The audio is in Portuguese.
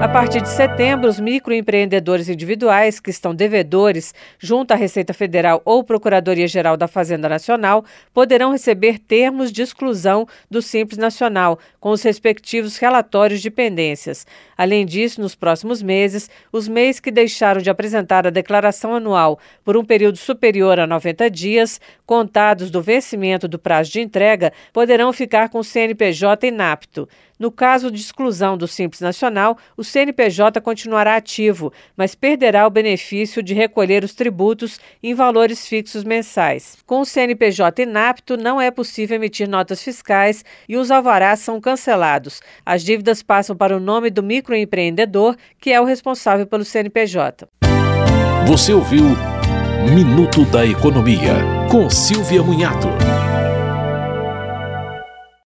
A partir de setembro, os microempreendedores individuais que estão devedores junto à Receita Federal ou Procuradoria-Geral da Fazenda Nacional poderão receber termos de exclusão do Simples Nacional, com os respectivos relatórios de pendências. Além disso, nos próximos meses, os MEIs que deixaram de apresentar a declaração anual por um período superior a 90 dias, contados do vencimento do prazo de entrega, poderão ficar com o CNPJ inapto. No caso de exclusão do Simples Nacional, o CNPJ continuará ativo, mas perderá o benefício de recolher os tributos em valores fixos mensais. Com o CNPJ inapto, não é possível emitir notas fiscais e os alvarás são cancelados. As dívidas passam para o nome do microempreendedor, que é o responsável pelo CNPJ. Você ouviu Minuto da Economia, com Silvia Munhato.